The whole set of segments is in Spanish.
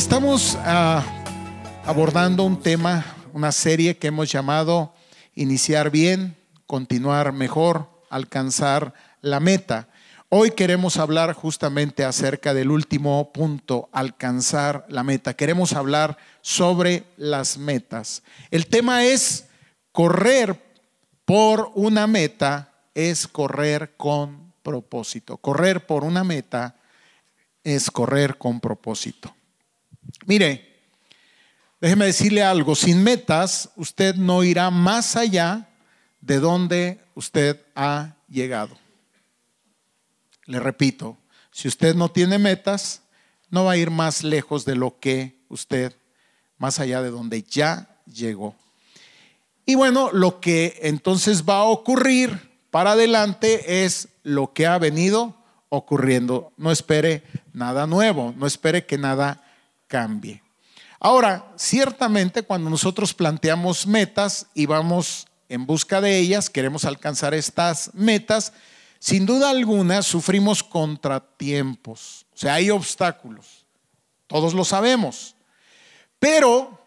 Estamos ah, abordando un tema, una serie que hemos llamado Iniciar bien, continuar mejor, alcanzar la meta. Hoy queremos hablar justamente acerca del último punto, alcanzar la meta. Queremos hablar sobre las metas. El tema es correr por una meta, es correr con propósito. Correr por una meta es correr con propósito. Mire, déjeme decirle algo, sin metas usted no irá más allá de donde usted ha llegado. Le repito, si usted no tiene metas, no va a ir más lejos de lo que usted, más allá de donde ya llegó. Y bueno, lo que entonces va a ocurrir para adelante es lo que ha venido ocurriendo. No espere nada nuevo, no espere que nada cambie. Ahora, ciertamente cuando nosotros planteamos metas y vamos en busca de ellas, queremos alcanzar estas metas, sin duda alguna sufrimos contratiempos, o sea, hay obstáculos, todos lo sabemos, pero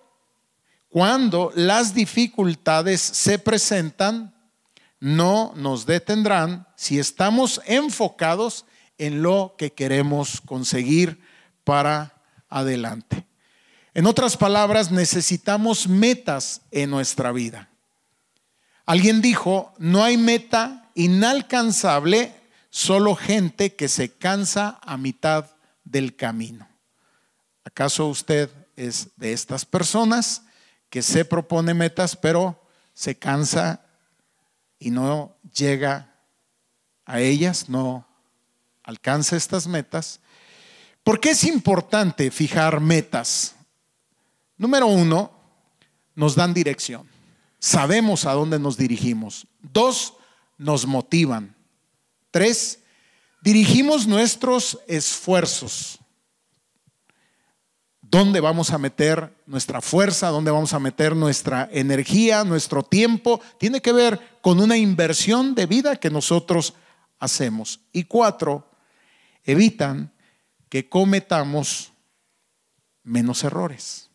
cuando las dificultades se presentan, no nos detendrán si estamos enfocados en lo que queremos conseguir para adelante. En otras palabras, necesitamos metas en nuestra vida. Alguien dijo, no hay meta inalcanzable solo gente que se cansa a mitad del camino. ¿Acaso usted es de estas personas que se propone metas pero se cansa y no llega a ellas, no alcanza estas metas? ¿Por qué es importante fijar metas? Número uno, nos dan dirección. Sabemos a dónde nos dirigimos. Dos, nos motivan. Tres, dirigimos nuestros esfuerzos. ¿Dónde vamos a meter nuestra fuerza? ¿Dónde vamos a meter nuestra energía, nuestro tiempo? Tiene que ver con una inversión de vida que nosotros hacemos. Y cuatro, evitan que cometamos menos errores.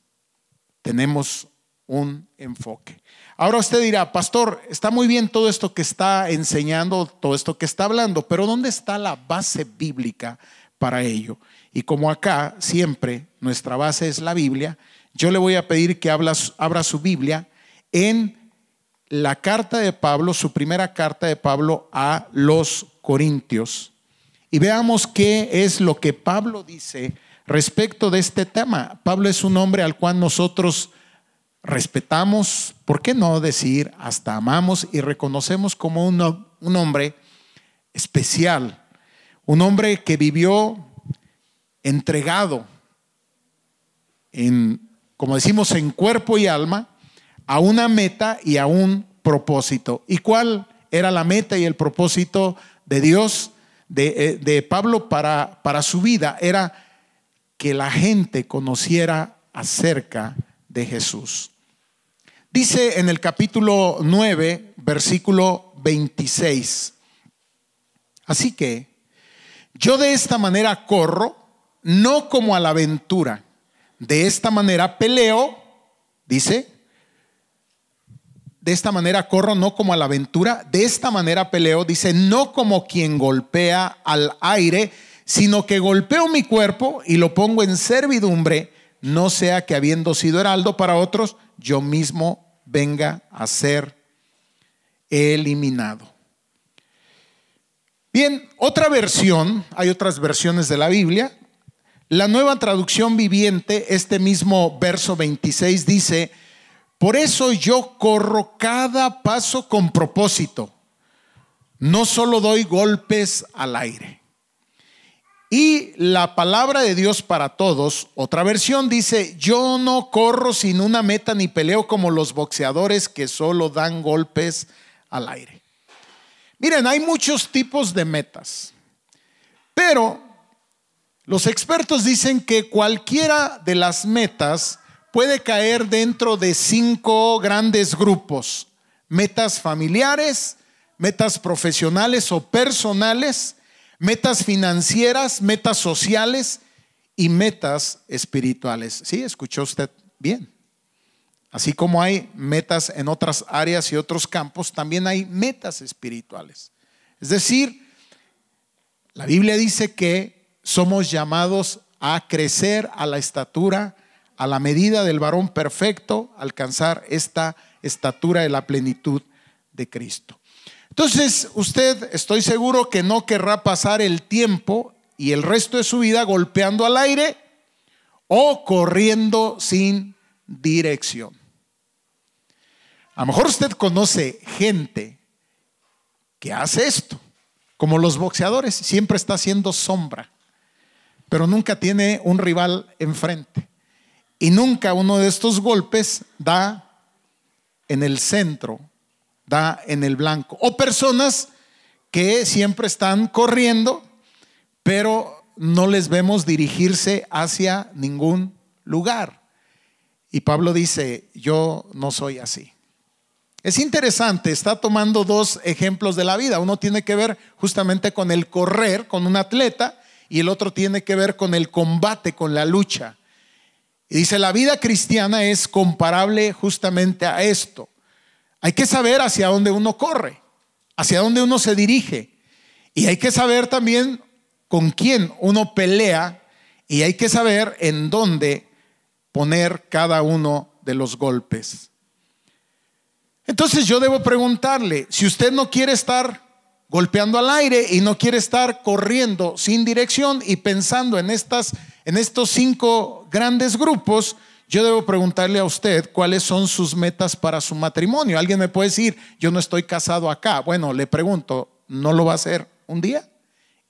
Tenemos un enfoque. Ahora usted dirá, pastor, está muy bien todo esto que está enseñando, todo esto que está hablando, pero ¿dónde está la base bíblica para ello? Y como acá siempre nuestra base es la Biblia, yo le voy a pedir que abra su Biblia en la carta de Pablo, su primera carta de Pablo a los Corintios. Y veamos qué es lo que Pablo dice respecto de este tema. Pablo es un hombre al cual nosotros respetamos, ¿por qué no decir hasta amamos y reconocemos como un, un hombre especial? Un hombre que vivió entregado en, como decimos, en cuerpo y alma, a una meta y a un propósito. ¿Y cuál era la meta y el propósito de Dios, de, eh, de Pablo para, para su vida? Era que la gente conociera acerca de Jesús. Dice en el capítulo 9, versículo 26. Así que yo de esta manera corro, no como a la aventura. De esta manera peleo, dice. De esta manera corro, no como a la aventura. De esta manera peleo, dice, no como quien golpea al aire, sino que golpeo mi cuerpo y lo pongo en servidumbre no sea que habiendo sido heraldo para otros, yo mismo venga a ser eliminado. Bien, otra versión, hay otras versiones de la Biblia. La nueva traducción viviente, este mismo verso 26 dice, por eso yo corro cada paso con propósito, no solo doy golpes al aire. Y la palabra de Dios para todos, otra versión dice, yo no corro sin una meta ni peleo como los boxeadores que solo dan golpes al aire. Miren, hay muchos tipos de metas, pero los expertos dicen que cualquiera de las metas puede caer dentro de cinco grandes grupos. Metas familiares, metas profesionales o personales, metas financieras, metas sociales y metas espirituales. ¿Sí? ¿Escuchó usted bien? Así como hay metas en otras áreas y otros campos, también hay metas espirituales. Es decir, la Biblia dice que somos llamados a crecer a la estatura, a la medida del varón perfecto, alcanzar esta estatura de la plenitud de Cristo. Entonces, usted estoy seguro que no querrá pasar el tiempo y el resto de su vida golpeando al aire o corriendo sin dirección. A lo mejor usted conoce gente que hace esto, como los boxeadores, siempre está haciendo sombra, pero nunca tiene un rival enfrente. Y nunca uno de estos golpes da en el centro, da en el blanco. O personas que siempre están corriendo, pero no les vemos dirigirse hacia ningún lugar. Y Pablo dice, yo no soy así. Es interesante, está tomando dos ejemplos de la vida. Uno tiene que ver justamente con el correr, con un atleta, y el otro tiene que ver con el combate, con la lucha. Y dice, la vida cristiana es comparable justamente a esto. Hay que saber hacia dónde uno corre, hacia dónde uno se dirige. Y hay que saber también con quién uno pelea y hay que saber en dónde poner cada uno de los golpes. Entonces yo debo preguntarle, si usted no quiere estar golpeando al aire y no quiere estar corriendo sin dirección y pensando en estas en estos cinco grandes grupos, yo debo preguntarle a usted cuáles son sus metas para su matrimonio. Alguien me puede decir, yo no estoy casado acá. Bueno, le pregunto, ¿no lo va a hacer un día?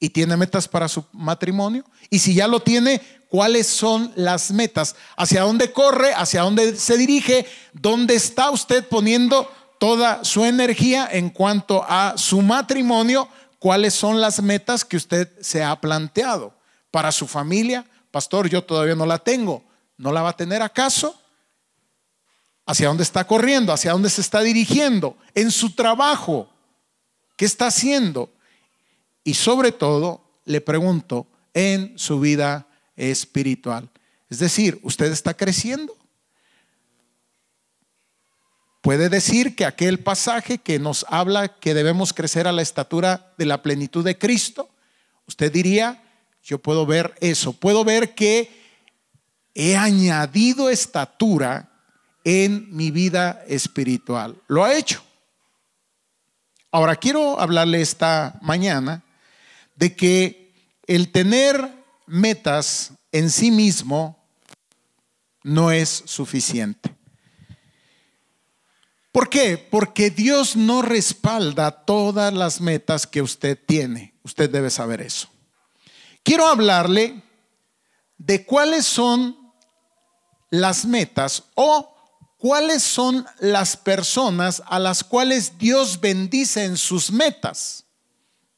¿Y tiene metas para su matrimonio? Y si ya lo tiene, ¿cuáles son las metas? ¿Hacia dónde corre? ¿Hacia dónde se dirige? ¿Dónde está usted poniendo toda su energía en cuanto a su matrimonio? ¿Cuáles son las metas que usted se ha planteado para su familia? Pastor, yo todavía no la tengo. ¿No la va a tener acaso? ¿Hacia dónde está corriendo? ¿Hacia dónde se está dirigiendo? En su trabajo. ¿Qué está haciendo? Y sobre todo, le pregunto, en su vida espiritual. Es decir, ¿usted está creciendo? Puede decir que aquel pasaje que nos habla que debemos crecer a la estatura de la plenitud de Cristo, usted diría, yo puedo ver eso, puedo ver que he añadido estatura en mi vida espiritual. Lo ha hecho. Ahora quiero hablarle esta mañana de que el tener metas en sí mismo no es suficiente. ¿Por qué? Porque Dios no respalda todas las metas que usted tiene. Usted debe saber eso. Quiero hablarle de cuáles son las metas o cuáles son las personas a las cuales Dios bendice en sus metas.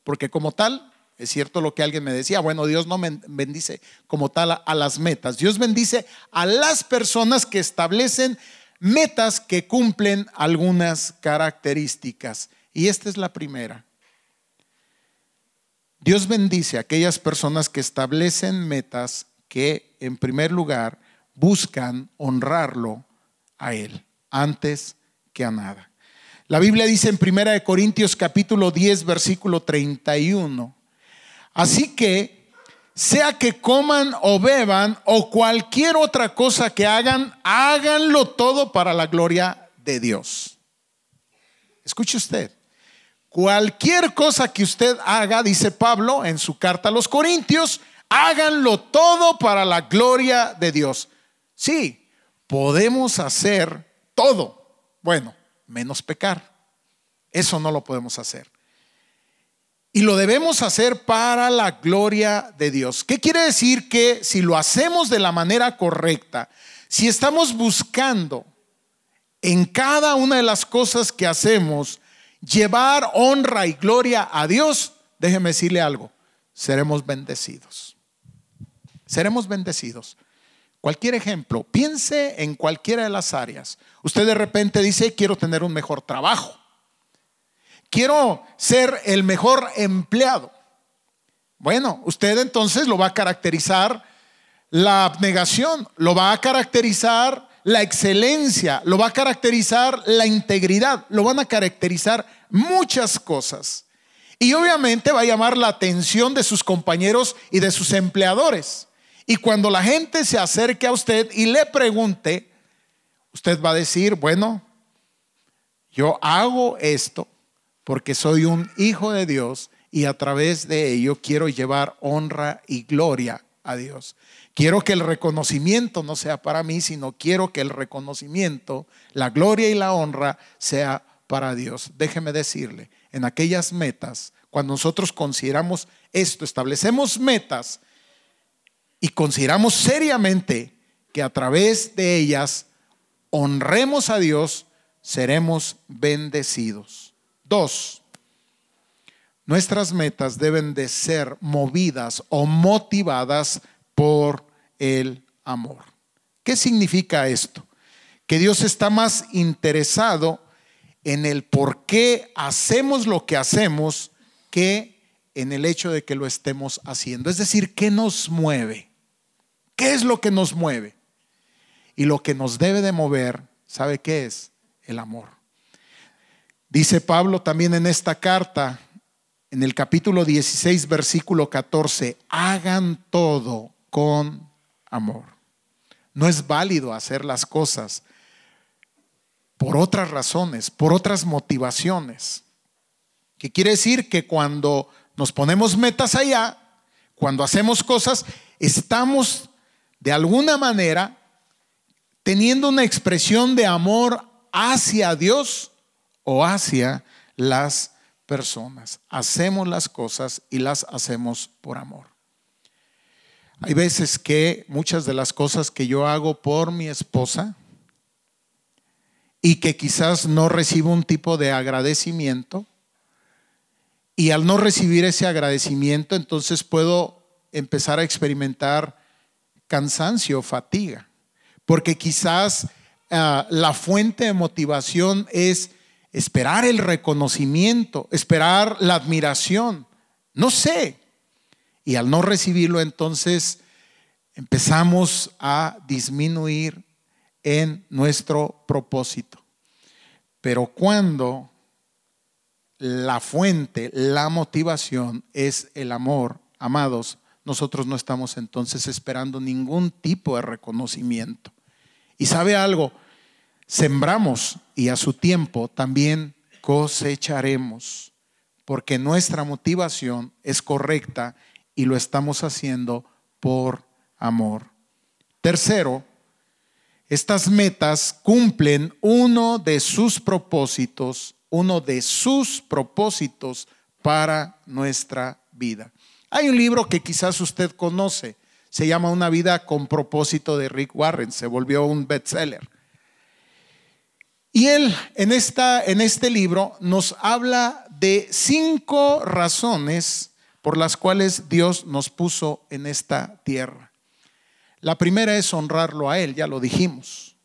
Porque como tal, es cierto lo que alguien me decía, bueno, Dios no bendice como tal a, las metas. Dios bendice a las personas que establecen metas que cumplen algunas características. Y esta es la primera. Dios bendice a aquellas personas que establecen metas que, en primer lugar, buscan honrarlo a Él antes que a nada. La Biblia dice en 1 Corintios capítulo 10 versículo 31, así que sea que coman o beban o cualquier otra cosa que hagan, háganlo todo para la gloria de Dios. Escuche usted, cualquier cosa que usted haga, dice Pablo en su carta a los Corintios, háganlo todo para la gloria de Dios. Sí, podemos hacer todo. Bueno, menos pecar. Eso no lo podemos hacer. Y lo debemos hacer para la gloria de Dios. ¿Qué quiere decir? Que si lo hacemos de la manera correcta, si estamos buscando en cada una de las cosas que hacemos llevar honra y gloria a Dios, déjeme decirle algo, seremos bendecidos. Seremos bendecidos. Cualquier ejemplo, piense en cualquiera de las áreas. Usted de repente dice, quiero tener un mejor trabajo. Quiero ser el mejor empleado. Bueno, usted entonces lo va a caracterizar la abnegación, lo va a caracterizar la excelencia, lo va a caracterizar la integridad, lo van a caracterizar muchas cosas. Y obviamente va a llamar la atención de sus compañeros y de sus empleadores. Y cuando la gente se acerque a usted y le pregunte, usted va a decir, bueno, yo hago esto porque soy un hijo de Dios y a través de ello quiero llevar honra y gloria a Dios. Quiero que el reconocimiento no sea para mí, sino quiero que el reconocimiento, la gloria y la honra sea para Dios. Déjeme decirle, en aquellas metas, cuando nosotros consideramos esto, establecemos metas y consideramos seriamente que a través de ellas honremos a Dios, seremos bendecidos. Dos, nuestras metas deben de ser movidas o motivadas por el amor. ¿Qué significa esto? Que Dios está más interesado en el por qué hacemos lo que hacemos que en el hecho de que lo estemos haciendo. Es decir, ¿qué nos mueve? ¿Qué es lo que nos mueve? Y lo que nos debe de mover, ¿sabe qué es? El amor. Dice Pablo también en esta carta, en el capítulo 16, versículo 14, hagan todo con amor. No es válido hacer las cosas por otras razones, por otras motivaciones. ¿Qué quiere decir? Que cuando nos ponemos metas allá, cuando hacemos cosas, estamos de alguna manera teniendo una expresión de amor hacia Dios o hacia las personas. Hacemos las cosas y las hacemos por amor. Hay veces que muchas de las cosas que yo hago por mi esposa y que quizás no recibo un tipo de agradecimiento, y al no recibir ese agradecimiento, entonces puedo empezar a experimentar cansancio, fatiga, porque quizás ah, la fuente de motivación es esperar el reconocimiento, esperar la admiración, no sé, y al no recibirlo, entonces empezamos a disminuir en nuestro propósito. Pero cuando la fuente, la motivación es el amor, amados, nosotros no estamos entonces esperando ningún tipo de reconocimiento. Y sabe algo, sembramos y a su tiempo también cosecharemos, porque nuestra motivación es correcta y lo estamos haciendo por amor. Tercero, estas metas cumplen uno de sus propósitos, uno de sus propósitos para nuestra vida. Hay un libro que quizás usted conoce, se llama Una vida con propósito de Rick Warren, se volvió un bestseller. Y él en, esta, en este libro nos habla de cinco razones por las cuales Dios nos puso en esta tierra. La primera es honrarlo a Él, ya lo dijimos.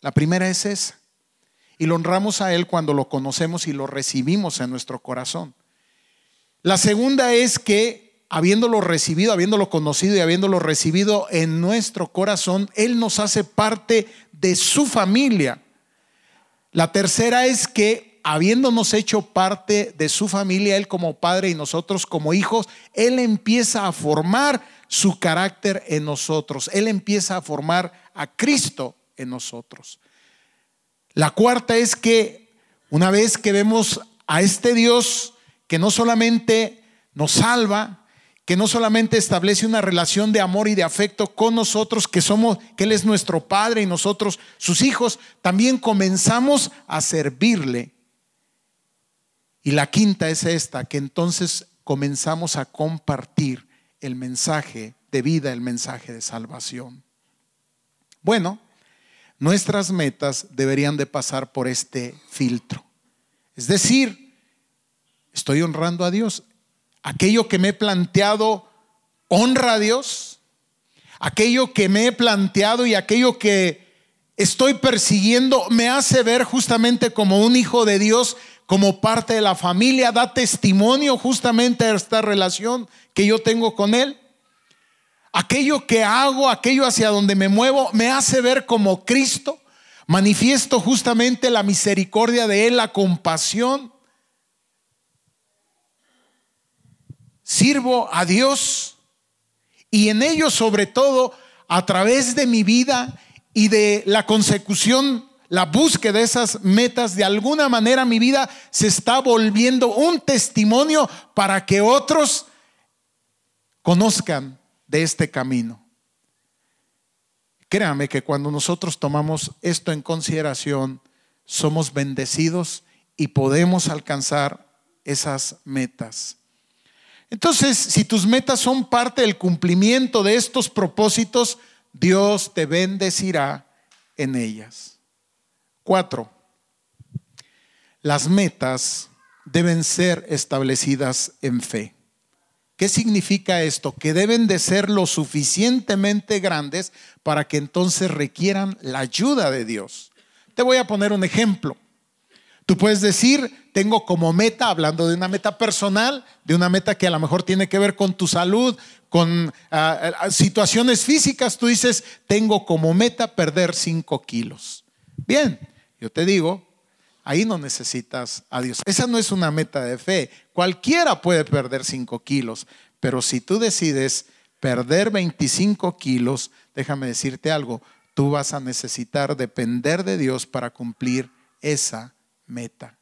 La primera es esa. Y lo honramos a Él cuando lo conocemos y lo recibimos en nuestro corazón. La segunda es que habiéndolo recibido, habiéndolo conocido y habiéndolo recibido en nuestro corazón, Él nos hace parte de su familia. La tercera es que habiéndonos hecho parte de su familia, Él como padre y nosotros como hijos, Él empieza a formar su carácter en nosotros. Él empieza a formar a Cristo en nosotros. La cuarta es que una vez que vemos a este Dios que no solamente nos salva, que no solamente establece una relación de amor y de afecto con nosotros, que somos, que Él es nuestro Padre y nosotros sus hijos, también comenzamos a servirle y la quinta es esta, que entonces comenzamos a compartir el mensaje de vida, el mensaje de salvación. Bueno, nuestras metas deberían de pasar por este filtro. Es decir, estoy honrando a Dios. Aquello que me he planteado honra a Dios. Aquello que me he planteado y aquello que estoy persiguiendo me hace ver justamente como un hijo de Dios como parte de la familia, da testimonio justamente a esta relación que yo tengo con Él. aquello que hago, aquello hacia donde me muevo, me hace ver como Cristo. Manifiesto justamente la misericordia de Él, la compasión. Sirvo a Dios y en ello sobre todo a través de mi vida y de la consecución, la búsqueda de esas metas, de alguna manera mi vida se está volviendo un testimonio para que otros conozcan de este camino. Créame que cuando nosotros tomamos esto en consideración, somos bendecidos y podemos alcanzar esas metas. Entonces, si tus metas son parte del cumplimiento de estos propósitos, Dios te bendecirá en ellas. Cuatro, las metas deben ser establecidas en fe. ¿Qué significa esto? Que deben de ser lo suficientemente grandes para que entonces requieran la ayuda de Dios. Te voy a poner un ejemplo. Tú puedes decir, tengo como meta, hablando de una meta personal, de una meta que a lo mejor tiene que ver con tu salud, con ah, ah, situaciones físicas, tú dices, tengo como meta perder 5 kilos. Bien, yo te digo, ahí no necesitas a Dios. Esa no es una meta de fe. Cualquiera puede perder 5 kilos, pero si tú decides perder 25 kilos, déjame decirte algo, tú vas a necesitar depender de Dios para cumplir esa meta.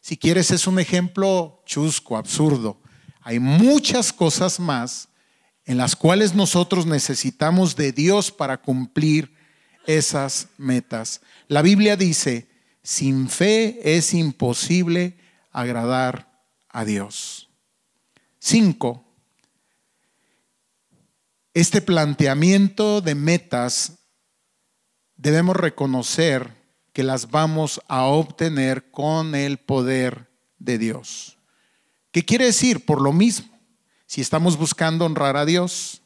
Si quieres, es un ejemplo chusco, absurdo. Hay muchas cosas más en las cuales nosotros necesitamos de Dios para cumplir esas metas. La Biblia dice, sin fe es imposible agradar a Dios. Cinco, este planteamiento de metas debemos reconocer que las vamos a obtener con el poder de Dios. ¿Qué quiere decir? Por lo mismo, si estamos buscando honrar a Dios,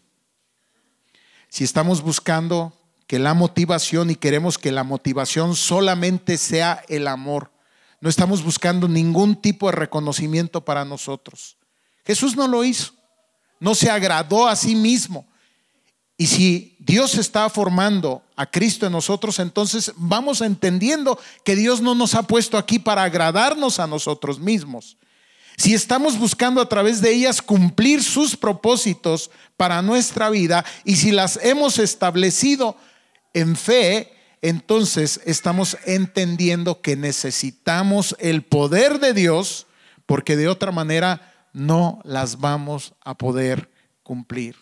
si estamos buscando que la motivación y queremos que la motivación solamente sea el amor, no estamos buscando ningún tipo de reconocimiento para nosotros. Jesús no lo hizo, no se agradó a sí mismo, y si Dios está formando a Cristo en nosotros, entonces vamos entendiendo que Dios no nos ha puesto aquí para agradarnos a nosotros mismos. Si estamos buscando a través de ellas cumplir sus propósitos para nuestra vida y si las hemos establecido en fe, entonces estamos entendiendo que necesitamos el poder de Dios porque de otra manera no las vamos a poder cumplir.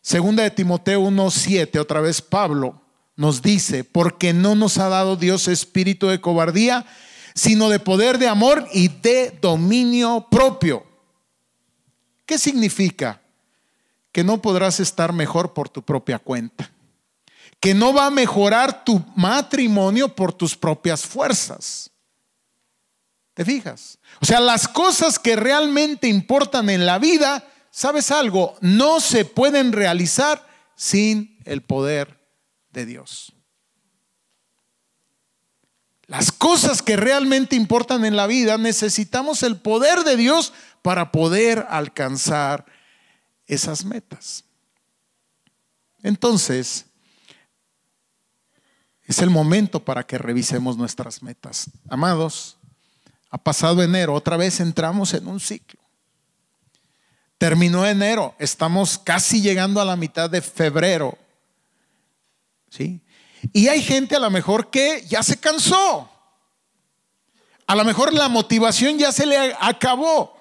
Segunda de Timoteo 1:7, otra vez Pablo nos dice, porque no nos ha dado Dios espíritu de cobardía, sino de poder de amor y de dominio propio. ¿Qué significa? Que no podrás estar mejor por tu propia cuenta. Que no va a mejorar tu matrimonio por tus propias fuerzas. ¿Te fijas? O sea, las cosas que realmente importan en la vida ¿sabes algo? No se pueden realizar sin el poder de Dios. Las cosas que realmente importan en la vida necesitamos el poder de Dios para poder alcanzar esas metas. Entonces, es el momento para que revisemos nuestras metas. Amados, ha pasado enero, otra vez entramos en un ciclo. Terminó enero, estamos casi llegando a la mitad de febrero. ¿Sí? Y hay gente a lo mejor que ya se cansó. A lo mejor la motivación ya se le acabó.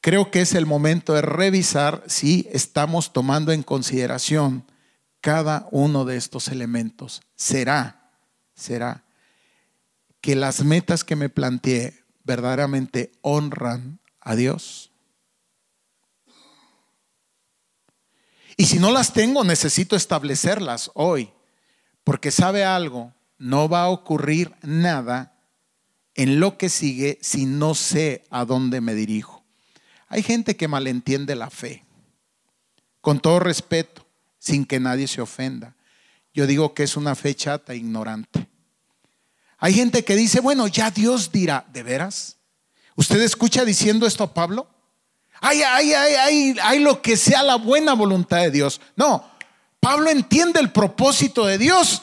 Creo que es el momento de revisar si estamos tomando en consideración cada uno de estos elementos. Será, será que las metas que me planteé verdaderamente honran a Dios. Y si no las tengo, necesito establecerlas hoy. Porque sabe algo, no va a ocurrir nada en lo que sigue si no sé a dónde me dirijo. Hay gente que malentiende la fe. Con todo respeto, sin que nadie se ofenda. Yo digo que es una fe chata e ignorante. Hay gente que dice, bueno, ya Dios dirá, ¿de veras? ¿Usted escucha diciendo esto a Pablo? Hay, hay, hay, hay, lo que sea la buena voluntad de Dios. No, Pablo entiende el propósito de Dios.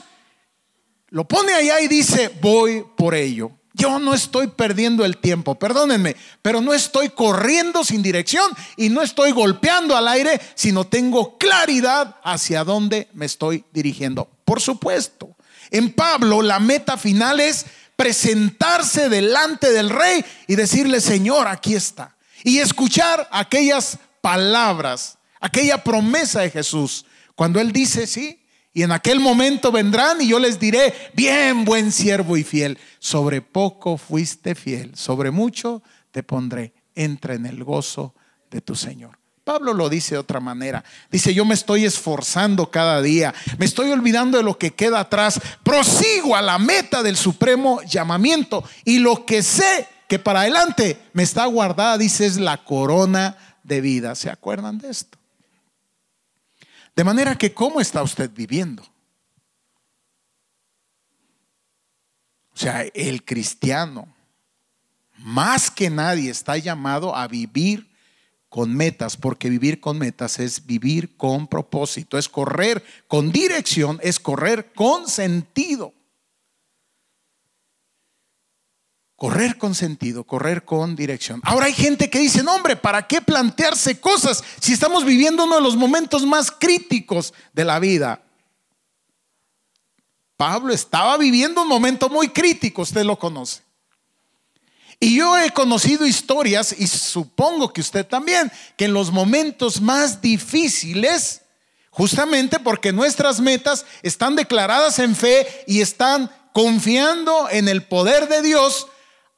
Lo pone allá y dice, voy por ello. Yo no estoy perdiendo el tiempo, perdónenme, pero no estoy corriendo sin dirección y no estoy golpeando al aire, sino tengo claridad hacia dónde me estoy dirigiendo. Por supuesto, en Pablo la meta final es presentarse delante del rey y decirle, Señor, aquí está. Y escuchar aquellas palabras, aquella promesa de Jesús. Cuando Él dice, sí, y en aquel momento vendrán y yo les diré, bien, buen siervo y fiel, sobre poco fuiste fiel, sobre mucho te pondré, entra en el gozo de tu Señor. Pablo lo dice de otra manera. Dice, yo me estoy esforzando cada día, me estoy olvidando de lo que queda atrás, prosigo a la meta del supremo llamamiento y lo que sé que para adelante me está guardada, dice, es la corona de vida. ¿Se acuerdan de esto? De manera que, ¿cómo está usted viviendo? O sea, el cristiano, más que nadie, está llamado a vivir con metas, porque vivir con metas es vivir con propósito, es correr con dirección, es correr con sentido. Correr con sentido, correr con dirección. Ahora hay gente que dice, no hombre, ¿para qué plantearse cosas si estamos viviendo uno de los momentos más críticos de la vida? Pablo estaba viviendo un momento muy crítico, usted lo conoce. Y yo he conocido historias, y supongo que usted también, que en los momentos más difíciles, justamente porque nuestras metas están declaradas en fe y están confiando en el poder de Dios,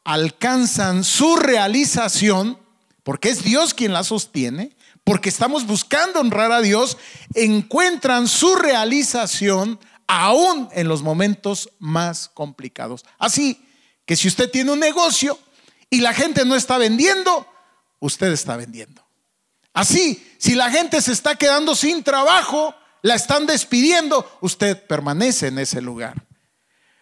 alcanzan su realización, porque es Dios quien la sostiene, porque estamos buscando honrar a Dios, encuentran su realización aún en los momentos más complicados. Así que si usted tiene un negocio y la gente no está vendiendo, usted está vendiendo. Así, si la gente se está quedando sin trabajo, la están despidiendo, usted permanece en ese lugar.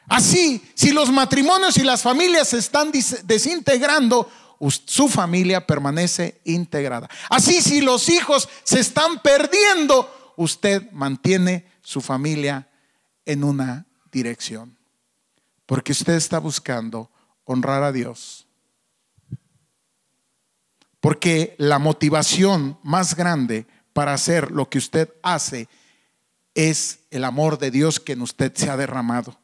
Así, si los matrimonios y las familias se están desintegrando, su familia permanece integrada. Así, si los hijos se están perdiendo, usted mantiene su familia en una dirección. Porque usted está buscando honrar a Dios. Porque la motivación más grande para hacer lo que usted hace es el amor de Dios que en usted se ha derramado.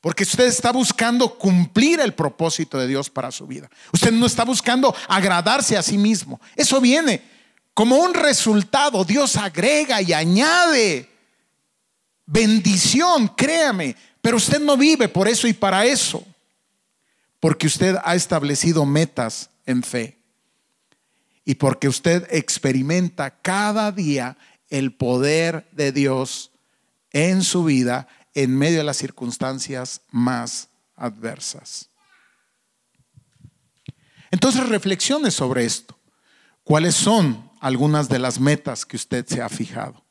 Porque usted está buscando cumplir el propósito de Dios para su vida. Usted no está buscando agradarse a sí mismo. Eso viene como un resultado. Dios agrega y añade bendición, créame. Pero usted no vive por eso y para eso. Porque usted ha establecido metas en fe. Y porque usted experimenta cada día el poder de Dios en su vida en medio de las circunstancias más adversas. Entonces reflexione sobre esto. ¿Cuáles son algunas de las metas que usted se ha fijado?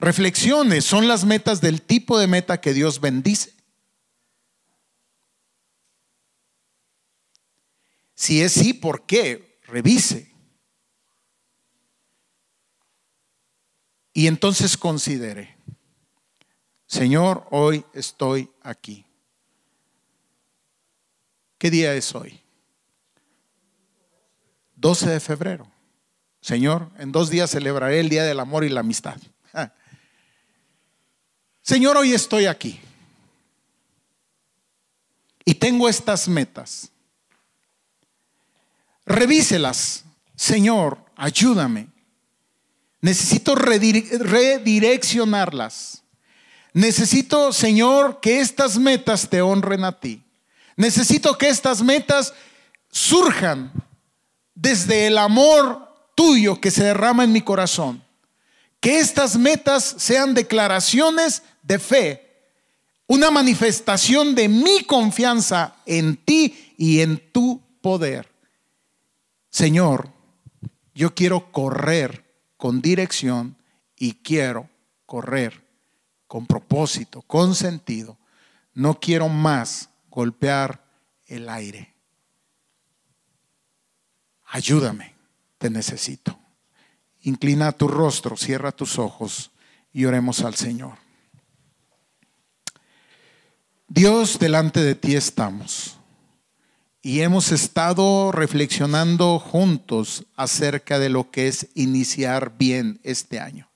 Reflexiones, ¿son las metas del tipo de meta que Dios bendice? Si es sí, ¿por qué? Revise. Y entonces considere. Señor, hoy estoy aquí. ¿Qué día es hoy? 12 de febrero. Señor, en dos días celebraré el Día del Amor y la Amistad. Señor, hoy estoy aquí. Y tengo estas metas. Revíselas. Señor, ayúdame. Necesito redireccionarlas. Necesito, Señor, que estas metas te honren a ti. Necesito que estas metas surjan desde el amor tuyo que se derrama en mi corazón. Que estas metas sean declaraciones de fe, una manifestación de mi confianza en ti y en tu poder. Señor, yo quiero correr con dirección y quiero correr con propósito, con sentido. No quiero más golpear el aire. ayúdame, te necesito. Inclina tu rostro, cierra tus ojos y oremos al Señor. Dios, delante de ti estamos y hemos estado reflexionando juntos acerca de lo que es iniciar bien este año.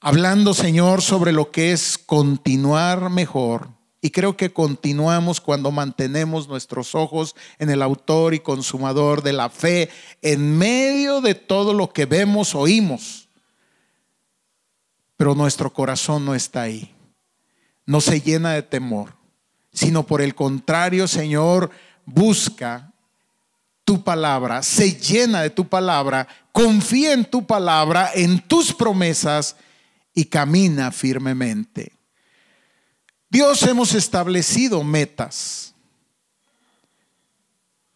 Hablando, Señor, sobre lo que es continuar mejor. Y creo que continuamos cuando mantenemos nuestros ojos en el autor y consumador de la fe, en medio de todo lo que vemos, oímos. Pero nuestro corazón no está ahí. No se llena de temor, sino por el contrario, Señor, busca tu palabra, se llena de tu palabra, confía en tu palabra, en tus promesas y camina firmemente. Dios hemos establecido metas,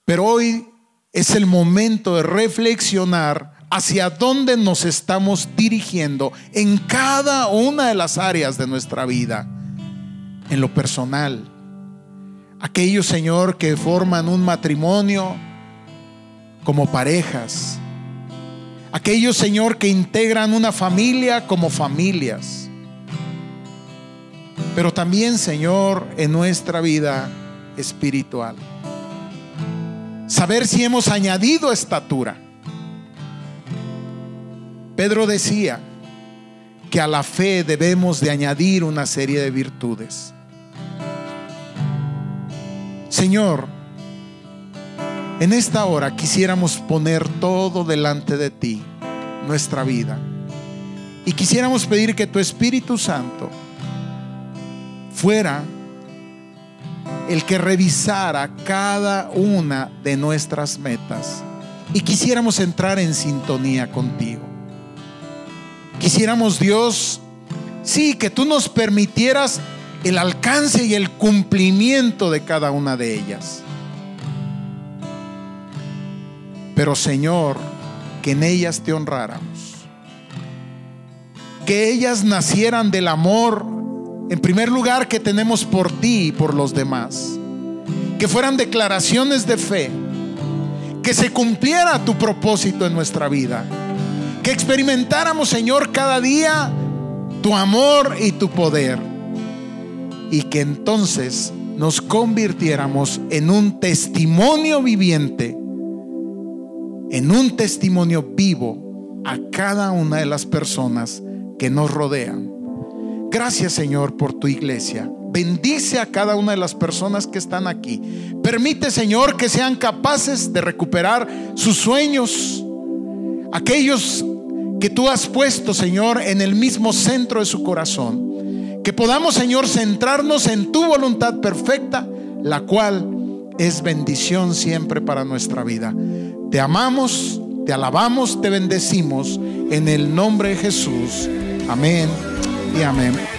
pero hoy es el momento de reflexionar hacia dónde nos estamos dirigiendo en cada una de las áreas de nuestra vida, en lo personal, aquellos, Señor, que forman un matrimonio como parejas. Aquellos, Señor, que integran una familia como familias. Pero también, Señor, en nuestra vida espiritual. Saber si hemos añadido estatura. Pedro decía que a la fe debemos de añadir una serie de virtudes. Señor, en esta hora quisiéramos poner todo delante de ti, nuestra vida. Y quisiéramos pedir que tu Espíritu Santo fuera el que revisara cada una de nuestras metas y quisiéramos entrar en sintonía contigo. Quisiéramos, Dios, sí, que tú nos permitieras el alcance y el cumplimiento de cada una de ellas. Pero Señor, que en ellas te honráramos. Que ellas nacieran del amor, en primer lugar, que tenemos por ti y por los demás. Que fueran declaraciones de fe. Que se cumpliera tu propósito en nuestra vida. Que experimentáramos, Señor, cada día tu amor y tu poder y que entonces nos convirtiéramos en un testimonio viviente, en un testimonio vivo a cada una de las personas que nos rodean. Gracias Señor por tu iglesia. Bendice a cada una de las personas que están aquí. Permite Señor que sean capaces de recuperar sus sueños. Aquellos que tú has puesto Señor en el mismo centro de su corazón que podamos, Señor, centrarnos en tu voluntad perfecta, la cual es bendición siempre para nuestra vida. Te amamos, te alabamos, te bendecimos en el nombre de Jesús. Amén y amén.